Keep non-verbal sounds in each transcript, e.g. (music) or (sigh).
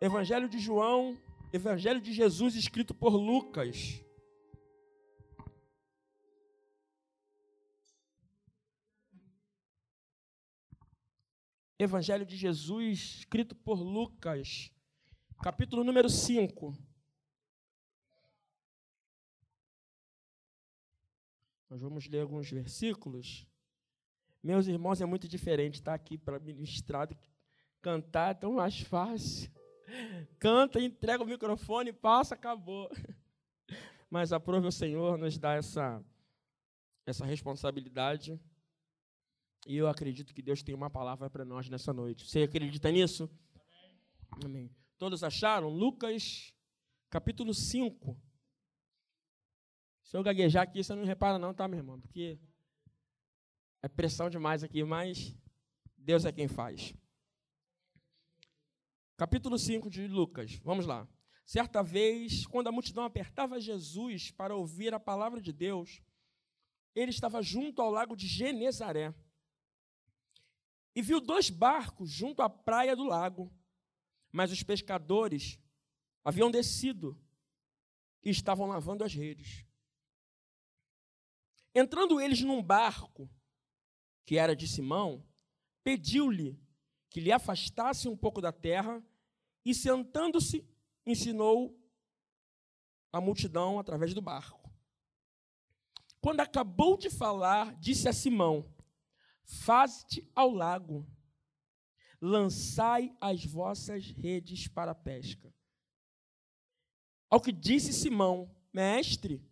Evangelho de João, Evangelho de Jesus escrito por Lucas. Evangelho de Jesus escrito por Lucas, capítulo número 5. Nós vamos ler alguns versículos. Meus irmãos, é muito diferente estar aqui para ministrar, cantar é tão mais fácil. Canta, entrega o microfone, passa, acabou. Mas aprove o Senhor nos dar essa, essa responsabilidade. E eu acredito que Deus tem uma palavra para nós nessa noite. Você acredita nisso? Amém. Amém. Todos acharam? Lucas, capítulo 5. Se eu gaguejar aqui, você não repara não, tá, meu irmão? Porque é pressão demais aqui, mas Deus é quem faz. Capítulo 5 de Lucas. Vamos lá. Certa vez, quando a multidão apertava Jesus para ouvir a palavra de Deus, ele estava junto ao lago de Genezaré. E viu dois barcos junto à praia do lago, mas os pescadores haviam descido e estavam lavando as redes. Entrando eles num barco, que era de Simão, pediu-lhe que lhe afastasse um pouco da terra e, sentando-se, ensinou a multidão através do barco. Quando acabou de falar, disse a Simão: Faze-te ao lago, lançai as vossas redes para a pesca. Ao que disse Simão: Mestre,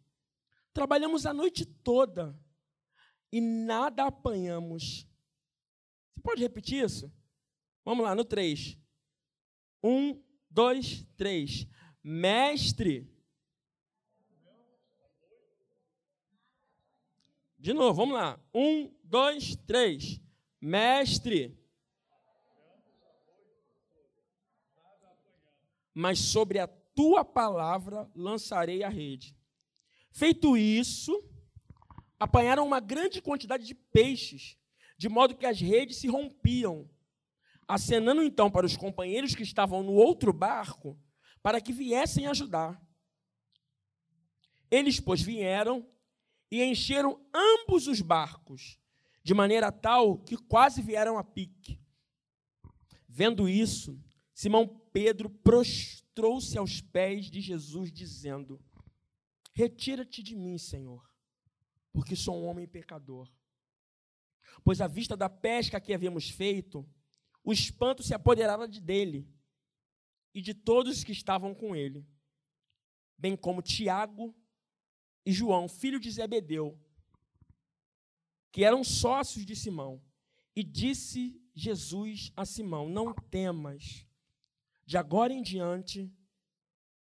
Trabalhamos a noite toda e nada apanhamos. Você pode repetir isso? Vamos lá, no 3. Um, dois, três. Mestre. De novo, vamos lá. Um, dois, três. Mestre. Mas sobre a tua palavra lançarei a rede. Feito isso, apanharam uma grande quantidade de peixes, de modo que as redes se rompiam. Acenando então para os companheiros que estavam no outro barco, para que viessem ajudar. Eles, pois, vieram e encheram ambos os barcos, de maneira tal que quase vieram a pique. Vendo isso, Simão Pedro prostrou-se aos pés de Jesus, dizendo: Retira-te de mim, Senhor, porque sou um homem pecador. Pois à vista da pesca que havíamos feito, o espanto se apoderava de dele e de todos que estavam com ele, bem como Tiago e João, filho de Zebedeu, que eram sócios de Simão. E disse Jesus a Simão: Não temas, de agora em diante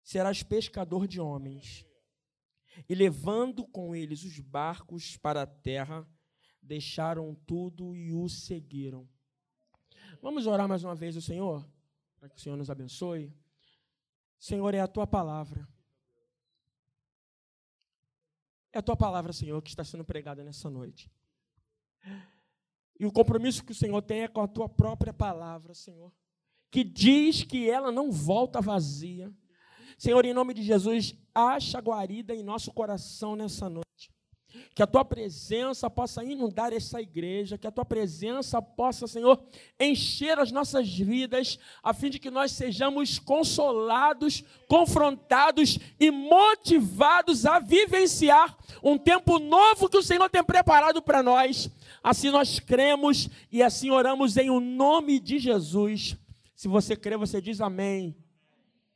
serás pescador de homens. E levando com eles os barcos para a terra, deixaram tudo e o seguiram. Vamos orar mais uma vez o Senhor, para que o Senhor nos abençoe. Senhor, é a tua palavra. É a tua palavra, Senhor, que está sendo pregada nessa noite. E o compromisso que o Senhor tem é com a tua própria palavra, Senhor, que diz que ela não volta vazia, Senhor, em nome de Jesus, acha guarida em nosso coração nessa noite. Que a tua presença possa inundar essa igreja, que a tua presença possa, Senhor, encher as nossas vidas, a fim de que nós sejamos consolados, confrontados e motivados a vivenciar um tempo novo que o Senhor tem preparado para nós. Assim nós cremos e assim oramos em o nome de Jesus. Se você crê, você diz amém.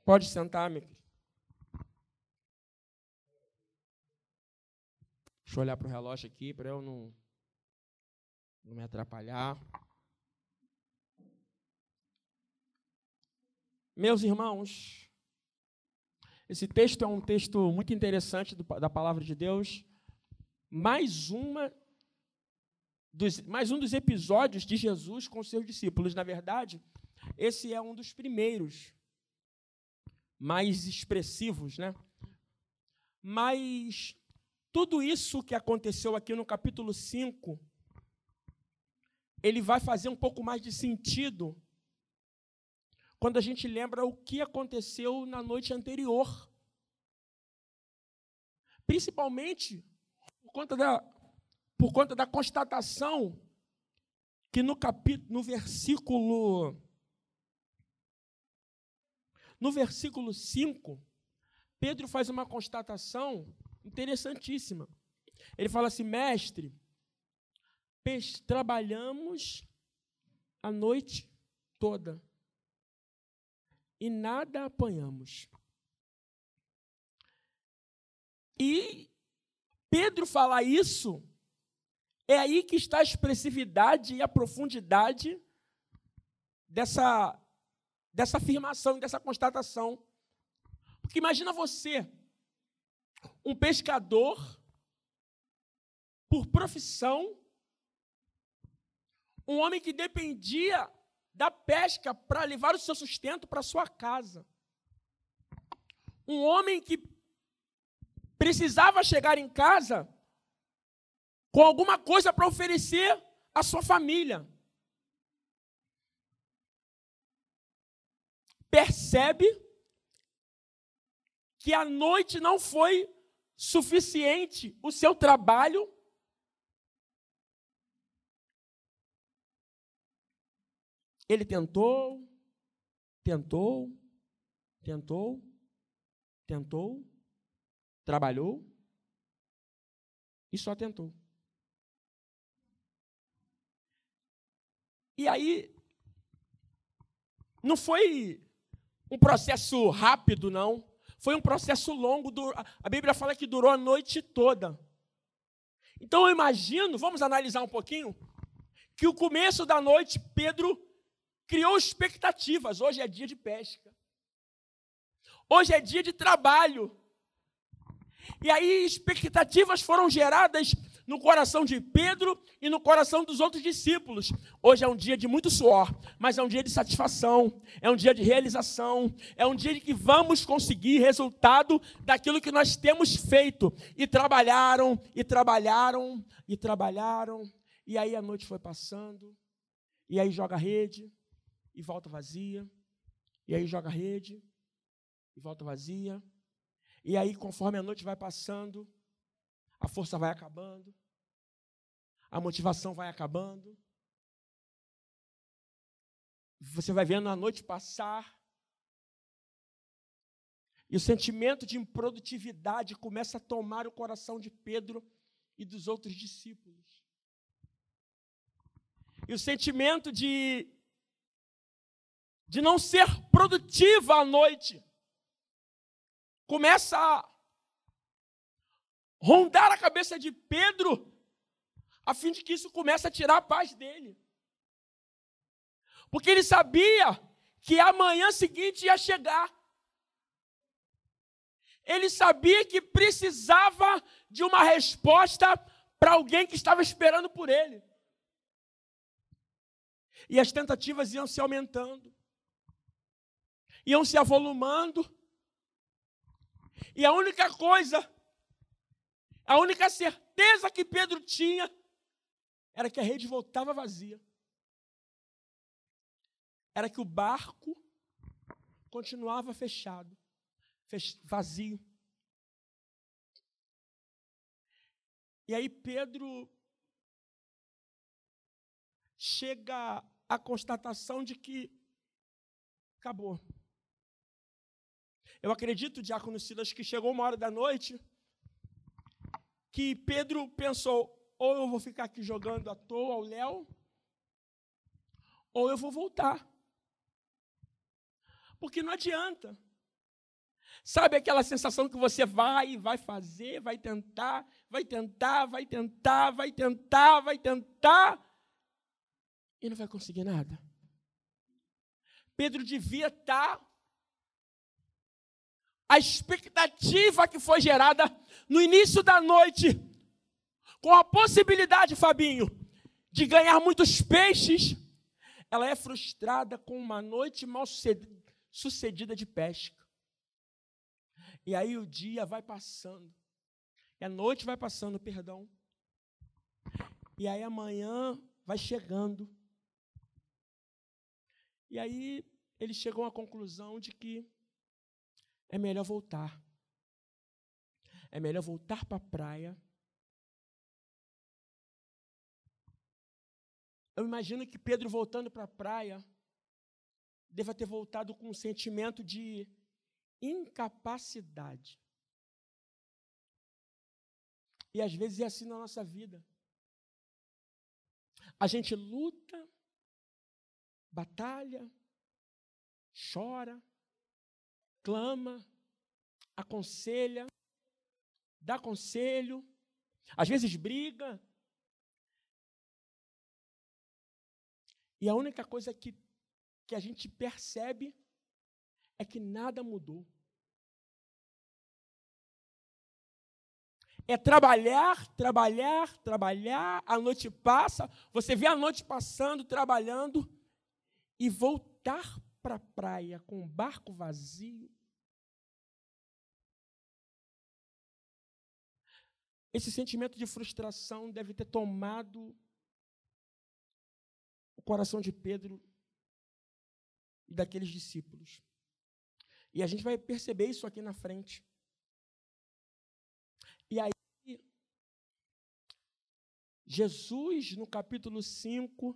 Pode sentar, meu Deixa eu olhar para o relógio aqui para eu não, não me atrapalhar. Meus irmãos, esse texto é um texto muito interessante do, da palavra de Deus. Mais uma dos, mais um dos episódios de Jesus com seus discípulos. Na verdade, esse é um dos primeiros mais expressivos, né? Mas tudo isso que aconteceu aqui no capítulo 5, ele vai fazer um pouco mais de sentido quando a gente lembra o que aconteceu na noite anterior. Principalmente por conta da, por conta da constatação que no capítulo, no versículo no versículo 5, Pedro faz uma constatação interessantíssima. Ele fala assim: "Mestre, trabalhamos a noite toda e nada apanhamos. E Pedro falar isso, é aí que está a expressividade e a profundidade dessa, dessa afirmação, dessa constatação. Porque imagina você, um pescador, por profissão, um homem que dependia da pesca para levar o seu sustento para sua casa. Um homem que precisava chegar em casa com alguma coisa para oferecer à sua família. Percebe que a noite não foi suficiente o seu trabalho Ele tentou, tentou, tentou, tentou, trabalhou e só tentou. E aí, não foi um processo rápido, não. Foi um processo longo. A Bíblia fala que durou a noite toda. Então eu imagino, vamos analisar um pouquinho, que o começo da noite, Pedro criou expectativas. Hoje é dia de pesca. Hoje é dia de trabalho. E aí expectativas foram geradas no coração de Pedro e no coração dos outros discípulos. Hoje é um dia de muito suor, mas é um dia de satisfação, é um dia de realização, é um dia de que vamos conseguir resultado daquilo que nós temos feito. E trabalharam, e trabalharam, e trabalharam, e aí a noite foi passando, e aí joga rede, e volta vazia. E aí joga rede e volta vazia. E aí, conforme a noite vai passando, a força vai acabando, a motivação vai acabando. Você vai vendo a noite passar. E o sentimento de improdutividade começa a tomar o coração de Pedro e dos outros discípulos. E o sentimento de de não ser produtiva à noite, começa a rondar a cabeça de Pedro, a fim de que isso comece a tirar a paz dele. Porque ele sabia que a manhã seguinte ia chegar. Ele sabia que precisava de uma resposta para alguém que estava esperando por ele. E as tentativas iam se aumentando iam se avolumando. E a única coisa, a única certeza que Pedro tinha era que a rede voltava vazia. Era que o barco continuava fechado, vazio. E aí Pedro chega à constatação de que acabou. Eu acredito, Diácono Silas, que chegou uma hora da noite que Pedro pensou: ou eu vou ficar aqui jogando à toa ao Léo, ou eu vou voltar. Porque não adianta. Sabe aquela sensação que você vai, vai fazer, vai tentar, vai tentar, vai tentar, vai tentar, vai tentar, e não vai conseguir nada? Pedro devia estar a expectativa que foi gerada no início da noite, com a possibilidade, Fabinho, de ganhar muitos peixes, ela é frustrada com uma noite mal sucedida de pesca. E aí o dia vai passando, e a noite vai passando, perdão, e aí amanhã vai chegando. E aí ele chegou à conclusão de que é melhor voltar. É melhor voltar para a praia. Eu imagino que Pedro voltando para a praia deva ter voltado com um sentimento de incapacidade. E às vezes é assim na nossa vida. A gente luta, batalha, chora, clama, aconselha, dá conselho, às vezes briga. E a única coisa que, que a gente percebe é que nada mudou. É trabalhar, trabalhar, trabalhar, a noite passa, você vê a noite passando, trabalhando, e voltar para a praia com o barco vazio. Esse sentimento de frustração deve ter tomado coração de Pedro e daqueles discípulos. E a gente vai perceber isso aqui na frente. E aí, Jesus, no capítulo 5,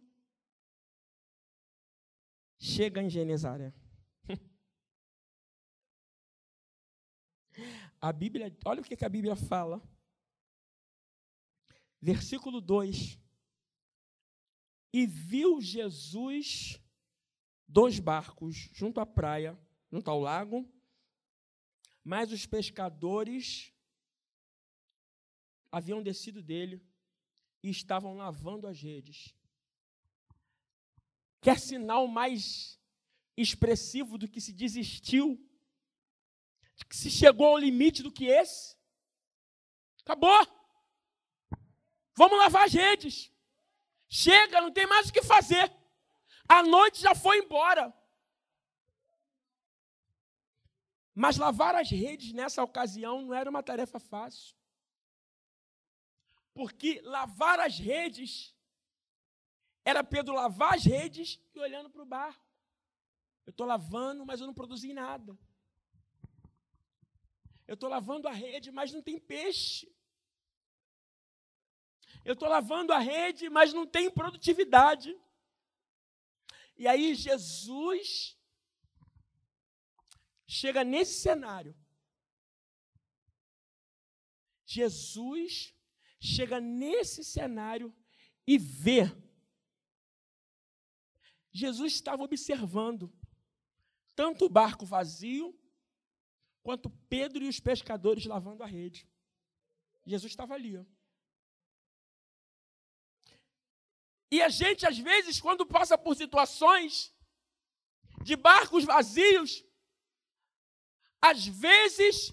chega em Genezaré. (laughs) A Bíblia, olha o que a Bíblia fala. Versículo 2. E viu Jesus dois barcos junto à praia, junto ao lago, mas os pescadores haviam descido dele e estavam lavando as redes. Quer sinal mais expressivo do que se desistiu? De que se chegou ao limite do que esse? Acabou. Vamos lavar as redes. Chega, não tem mais o que fazer. A noite já foi embora. Mas lavar as redes nessa ocasião não era uma tarefa fácil. Porque lavar as redes era Pedro lavar as redes e olhando para o barco. Eu estou lavando, mas eu não produzi nada. Eu estou lavando a rede, mas não tem peixe. Eu estou lavando a rede, mas não tem produtividade. E aí Jesus chega nesse cenário. Jesus chega nesse cenário e vê. Jesus estava observando tanto o barco vazio, quanto Pedro e os pescadores lavando a rede. Jesus estava ali. Ó. E a gente, às vezes, quando passa por situações de barcos vazios, às vezes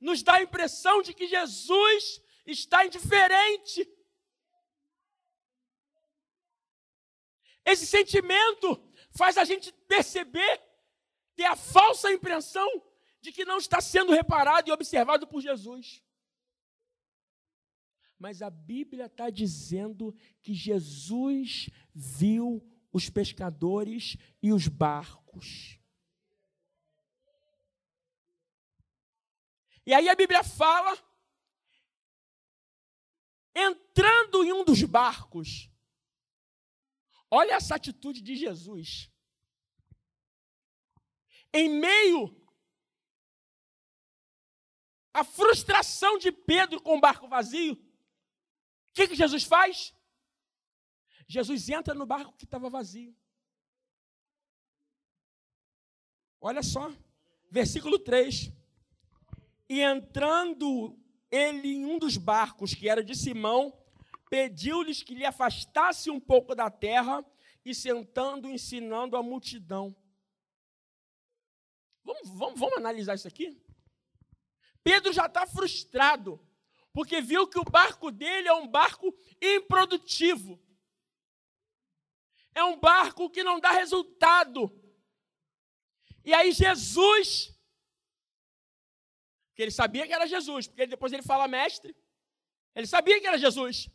nos dá a impressão de que Jesus está indiferente. Esse sentimento faz a gente perceber, ter a falsa impressão de que não está sendo reparado e observado por Jesus. Mas a Bíblia está dizendo que Jesus viu os pescadores e os barcos. E aí a Bíblia fala entrando em um dos barcos. Olha essa atitude de Jesus. Em meio à frustração de Pedro com o barco vazio, o que, que Jesus faz? Jesus entra no barco que estava vazio. Olha só, versículo 3. E entrando ele em um dos barcos, que era de Simão, pediu-lhes que lhe afastasse um pouco da terra e sentando, ensinando a multidão. Vamos, vamos, vamos analisar isso aqui? Pedro já está frustrado, porque viu que o barco dele é um barco improdutivo. É um barco que não dá resultado. E aí Jesus porque ele sabia que era Jesus, porque depois ele fala mestre. Ele sabia que era Jesus.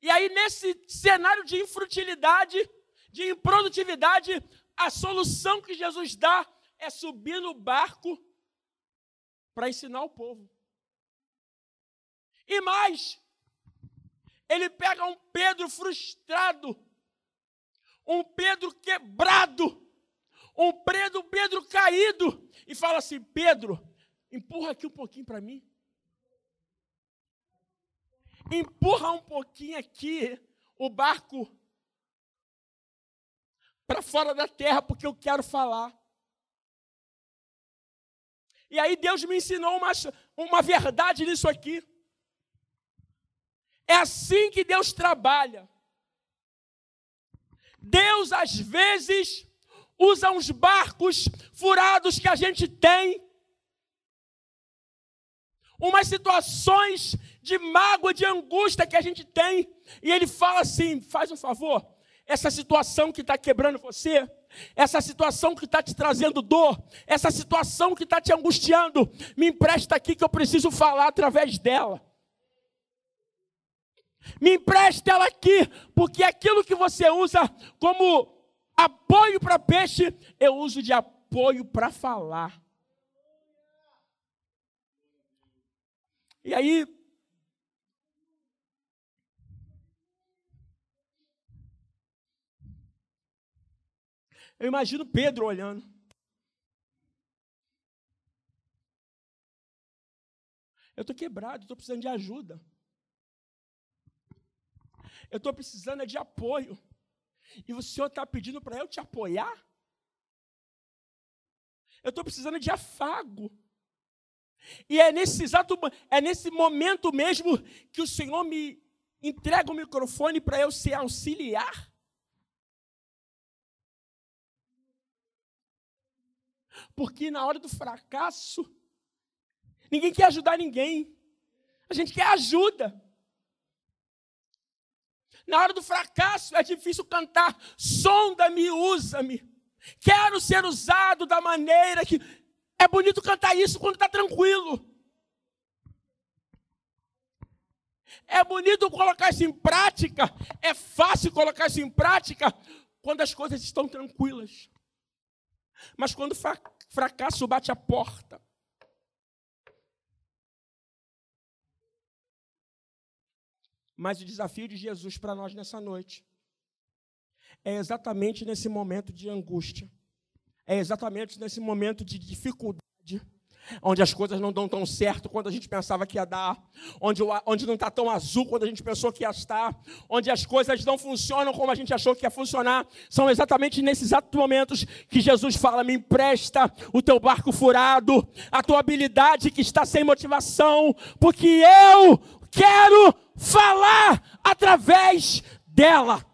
E aí, nesse cenário de infrutilidade, de improdutividade, a solução que Jesus dá é subir no barco para ensinar o povo. E mais, ele pega um Pedro frustrado, um Pedro quebrado, um Pedro, Pedro caído, e fala assim: Pedro, empurra aqui um pouquinho para mim. Empurra um pouquinho aqui o barco para fora da terra, porque eu quero falar. E aí Deus me ensinou uma, uma verdade nisso aqui. É assim que Deus trabalha. Deus, às vezes, usa uns barcos furados que a gente tem, umas situações de mágoa, de angústia que a gente tem, e Ele fala assim: faz um favor, essa situação que está quebrando você, essa situação que está te trazendo dor, essa situação que está te angustiando, me empresta aqui que eu preciso falar através dela. Me empreste ela aqui, porque aquilo que você usa como apoio para peixe, eu uso de apoio para falar. E aí, eu imagino Pedro olhando. Eu estou quebrado, estou precisando de ajuda. Eu estou precisando é de apoio. E o Senhor está pedindo para eu te apoiar? Eu estou precisando de afago. E é nesse exato, é nesse momento mesmo que o Senhor me entrega o microfone para eu ser auxiliar. Porque na hora do fracasso, ninguém quer ajudar ninguém. A gente quer ajuda. Na hora do fracasso é difícil cantar. Sonda-me, usa-me. Quero ser usado da maneira que. É bonito cantar isso quando está tranquilo. É bonito colocar isso em prática. É fácil colocar isso em prática quando as coisas estão tranquilas. Mas quando fracasso bate a porta, Mas o desafio de Jesus para nós nessa noite é exatamente nesse momento de angústia, é exatamente nesse momento de dificuldade, onde as coisas não dão tão certo quanto a gente pensava que ia dar, onde, onde não está tão azul quanto a gente pensou que ia estar, onde as coisas não funcionam como a gente achou que ia funcionar. São exatamente nesses exatos momentos que Jesus fala: me empresta o teu barco furado, a tua habilidade que está sem motivação, porque eu quero falar através dela.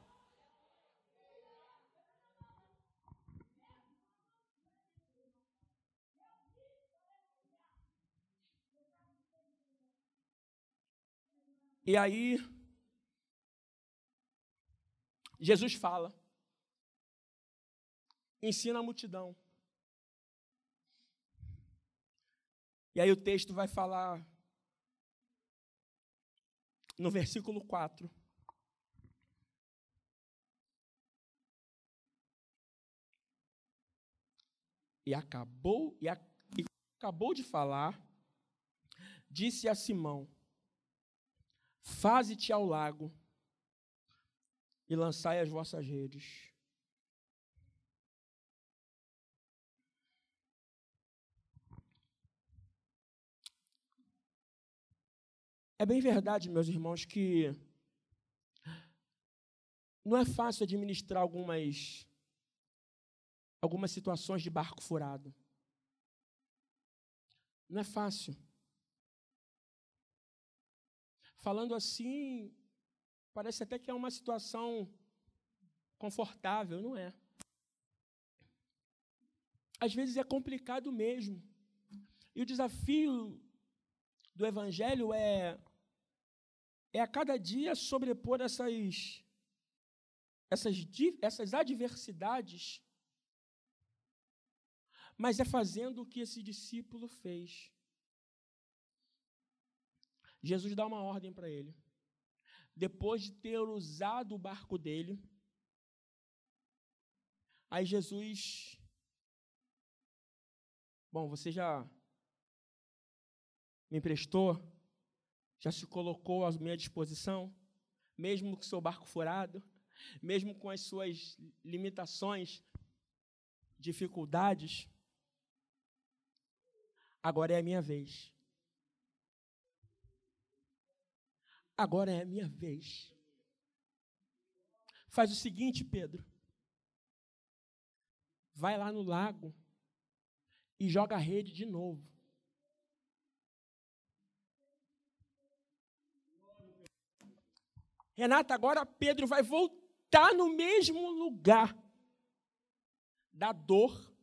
E aí, Jesus fala, ensina a multidão. E aí o texto vai falar no versículo 4. E acabou, e, a, e acabou de falar, disse a Simão: Faze-te ao lago e lançai as vossas redes. É bem verdade, meus irmãos, que não é fácil administrar algumas algumas situações de barco furado. Não é fácil. Falando assim, parece até que é uma situação confortável, não é? Às vezes é complicado mesmo. E o desafio do evangelho é é a cada dia sobrepor essas, essas, essas adversidades, mas é fazendo o que esse discípulo fez. Jesus dá uma ordem para ele. Depois de ter usado o barco dele, Aí Jesus. Bom, você já me emprestou, já se colocou à minha disposição, mesmo com seu barco furado, mesmo com as suas limitações, dificuldades. Agora é a minha vez. Agora é a minha vez. Faz o seguinte, Pedro. Vai lá no lago e joga a rede de novo. Renata, agora Pedro vai voltar no mesmo lugar da dor,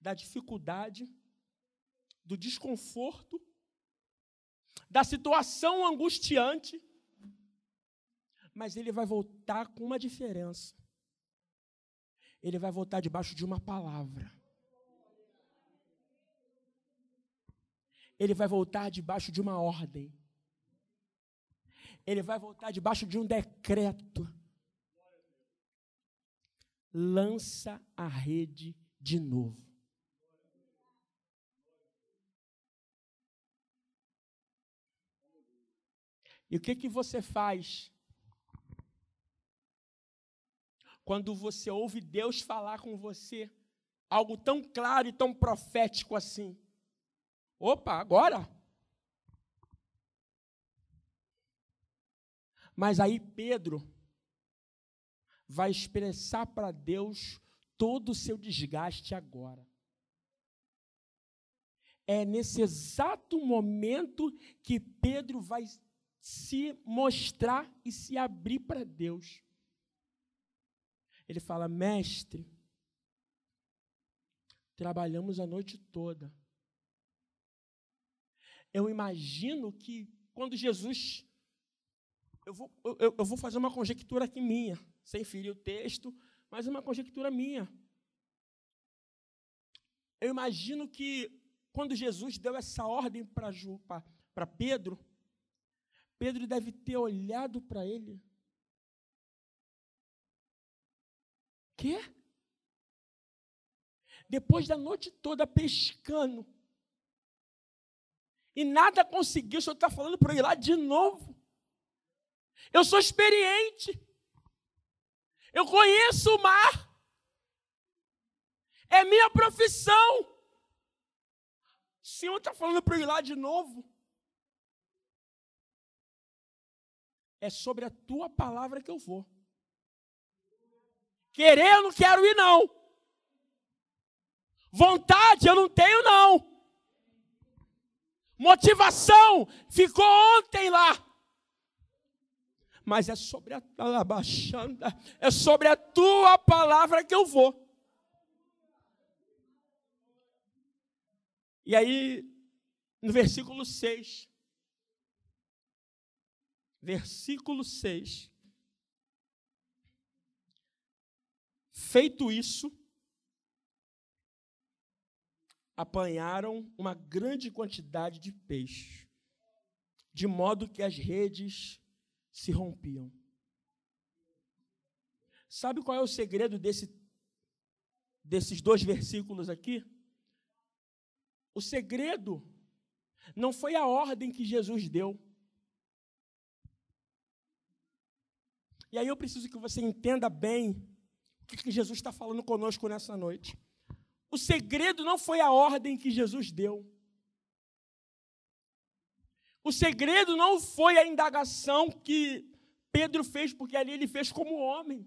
da dificuldade, do desconforto, da situação angustiante, mas ele vai voltar com uma diferença. Ele vai voltar debaixo de uma palavra. Ele vai voltar debaixo de uma ordem. Ele vai voltar debaixo de um decreto. Lança a rede de novo. E o que que você faz quando você ouve Deus falar com você algo tão claro e tão profético assim? Opa, agora? Mas aí Pedro vai expressar para Deus todo o seu desgaste agora. É nesse exato momento que Pedro vai se mostrar e se abrir para Deus. Ele fala: Mestre, trabalhamos a noite toda. Eu imagino que quando Jesus eu vou, eu, eu vou fazer uma conjectura aqui minha, sem ferir o texto, mas uma conjectura minha. Eu imagino que quando Jesus deu essa ordem para Pedro, Pedro deve ter olhado para ele. Quê? Depois da noite toda pescando, e nada conseguiu, o senhor está falando para ir lá de novo. Eu sou experiente. Eu conheço o mar. É minha profissão. O Senhor está falando para eu ir lá de novo. É sobre a tua palavra que eu vou. Querer eu não quero ir, não. Vontade eu não tenho, não. Motivação ficou ontem lá mas é sobre a alabaxanda, é sobre a tua palavra que eu vou. E aí, no versículo 6, versículo 6, feito isso, apanharam uma grande quantidade de peixe, de modo que as redes se rompiam. Sabe qual é o segredo desse, desses dois versículos aqui? O segredo não foi a ordem que Jesus deu. E aí eu preciso que você entenda bem o que, que Jesus está falando conosco nessa noite. O segredo não foi a ordem que Jesus deu. O segredo não foi a indagação que Pedro fez, porque ali ele fez como homem.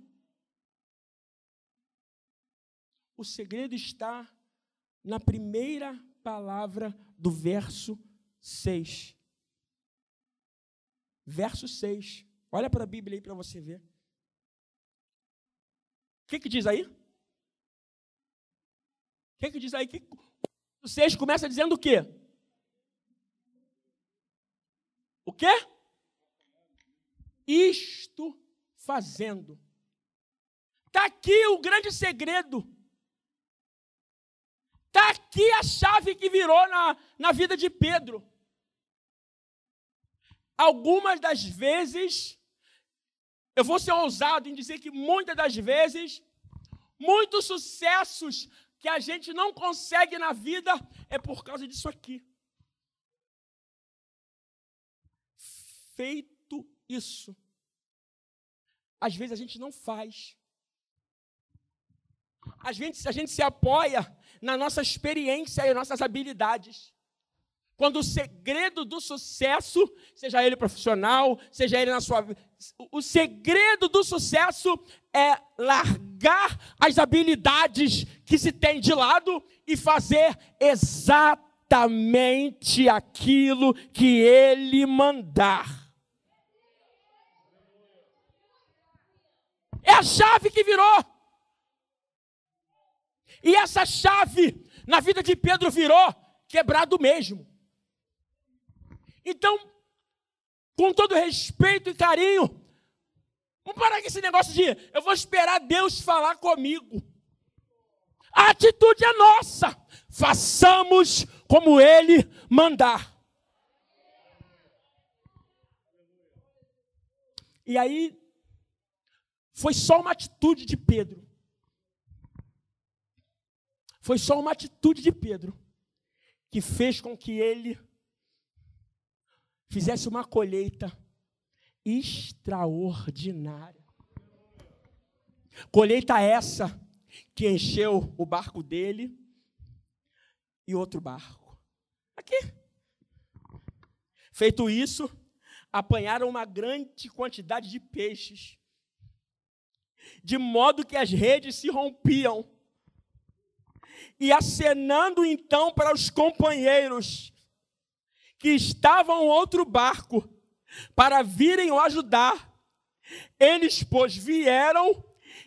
O segredo está na primeira palavra do verso 6. Verso 6. Olha para a Bíblia aí para você ver. O que, que diz aí? O que, que diz aí? Que o 6 começa dizendo o quê? O quê? Isto fazendo. Está aqui o grande segredo. Está aqui a chave que virou na, na vida de Pedro. Algumas das vezes, eu vou ser ousado em dizer que muitas das vezes, muitos sucessos que a gente não consegue na vida é por causa disso aqui. Feito isso, às vezes a gente não faz. Às vezes a gente se apoia na nossa experiência e nossas habilidades. Quando o segredo do sucesso, seja ele profissional, seja ele na sua vida, o segredo do sucesso é largar as habilidades que se tem de lado e fazer exatamente aquilo que ele mandar. É a chave que virou. E essa chave na vida de Pedro virou quebrado mesmo. Então, com todo respeito e carinho, vamos parar com esse negócio de eu vou esperar Deus falar comigo. A atitude é nossa. Façamos como Ele mandar. E aí, foi só uma atitude de Pedro. Foi só uma atitude de Pedro que fez com que ele fizesse uma colheita extraordinária. Colheita essa que encheu o barco dele e outro barco. Aqui. Feito isso, apanharam uma grande quantidade de peixes, de modo que as redes se rompiam. E acenando então para os companheiros, que estavam outro barco para virem o ajudar. Eles, pois, vieram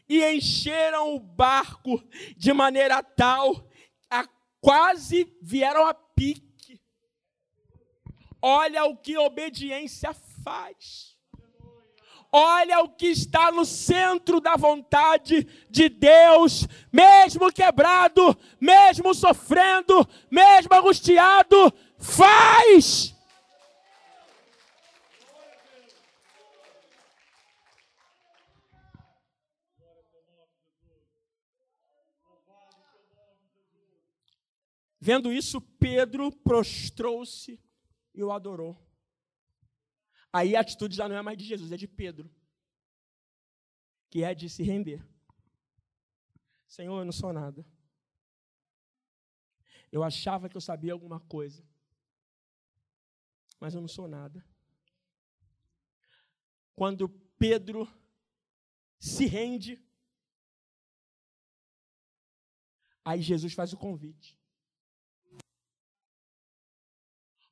e encheram o barco de maneira tal a quase vieram a pique. Olha o que obediência faz. Olha o que está no centro da vontade de Deus, mesmo quebrado, mesmo sofrendo, mesmo angustiado, Faz! Vendo isso, Pedro prostrou-se e o adorou. Aí a atitude já não é mais de Jesus, é de Pedro, que é de se render. Senhor, eu não sou nada. Eu achava que eu sabia alguma coisa mas eu não sou nada. Quando Pedro se rende, aí Jesus faz o convite.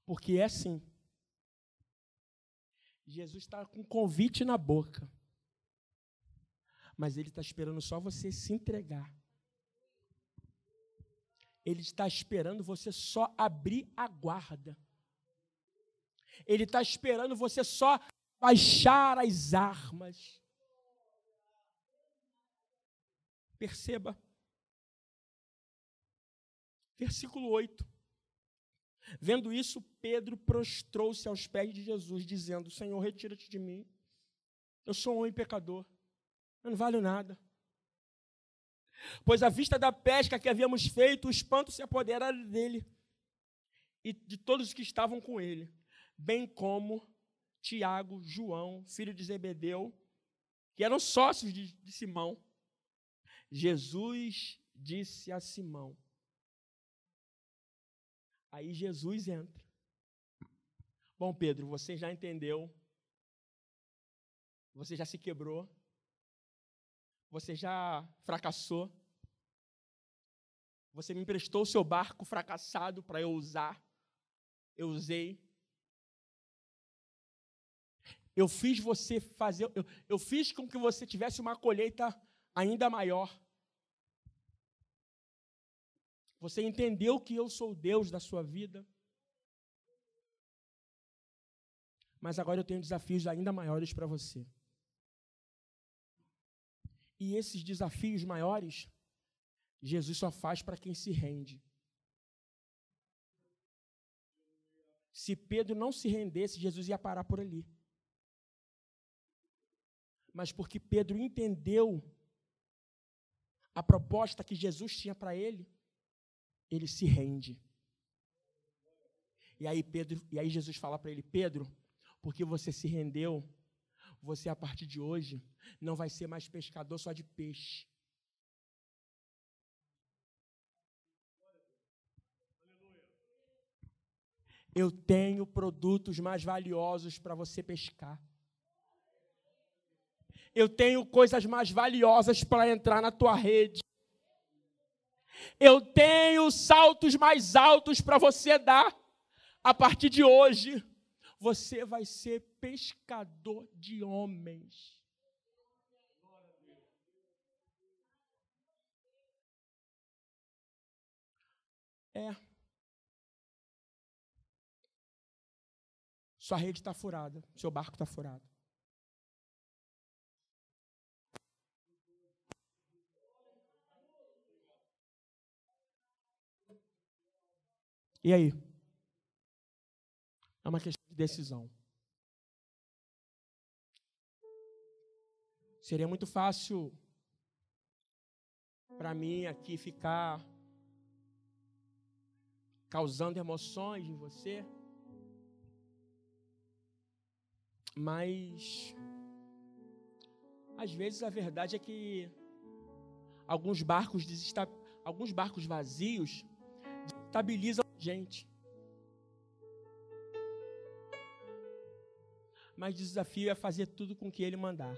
Porque é assim. Jesus está com convite na boca. Mas ele está esperando só você se entregar. Ele está esperando você só abrir a guarda. Ele está esperando você só baixar as armas. Perceba. Versículo 8. Vendo isso, Pedro prostrou-se aos pés de Jesus, dizendo: Senhor, retira-te de mim. Eu sou um homem pecador. Eu não valho nada. Pois à vista da pesca que havíamos feito, o espanto se apodera dele e de todos os que estavam com ele bem como Tiago, João, filho de Zebedeu, que eram sócios de, de Simão. Jesus disse a Simão. Aí Jesus entra. Bom, Pedro, você já entendeu. Você já se quebrou. Você já fracassou. Você me emprestou o seu barco fracassado para eu usar. Eu usei. Eu fiz você fazer, eu, eu fiz com que você tivesse uma colheita ainda maior. Você entendeu que eu sou o Deus da sua vida. Mas agora eu tenho desafios ainda maiores para você. E esses desafios maiores, Jesus só faz para quem se rende. Se Pedro não se rendesse, Jesus ia parar por ali mas porque Pedro entendeu a proposta que Jesus tinha para ele, ele se rende. E aí Pedro, e aí Jesus fala para ele: "Pedro, porque você se rendeu, você a partir de hoje não vai ser mais pescador só de peixe. Eu tenho produtos mais valiosos para você pescar. Eu tenho coisas mais valiosas para entrar na tua rede. Eu tenho saltos mais altos para você dar. A partir de hoje, você vai ser pescador de homens. É. Sua rede está furada, seu barco está furado. E aí? É uma questão de decisão. Seria muito fácil para mim aqui ficar causando emoções em você. Mas às vezes a verdade é que alguns barcos alguns barcos vazios desestabilizam a gente. Mas o desafio é fazer tudo com que ele mandar.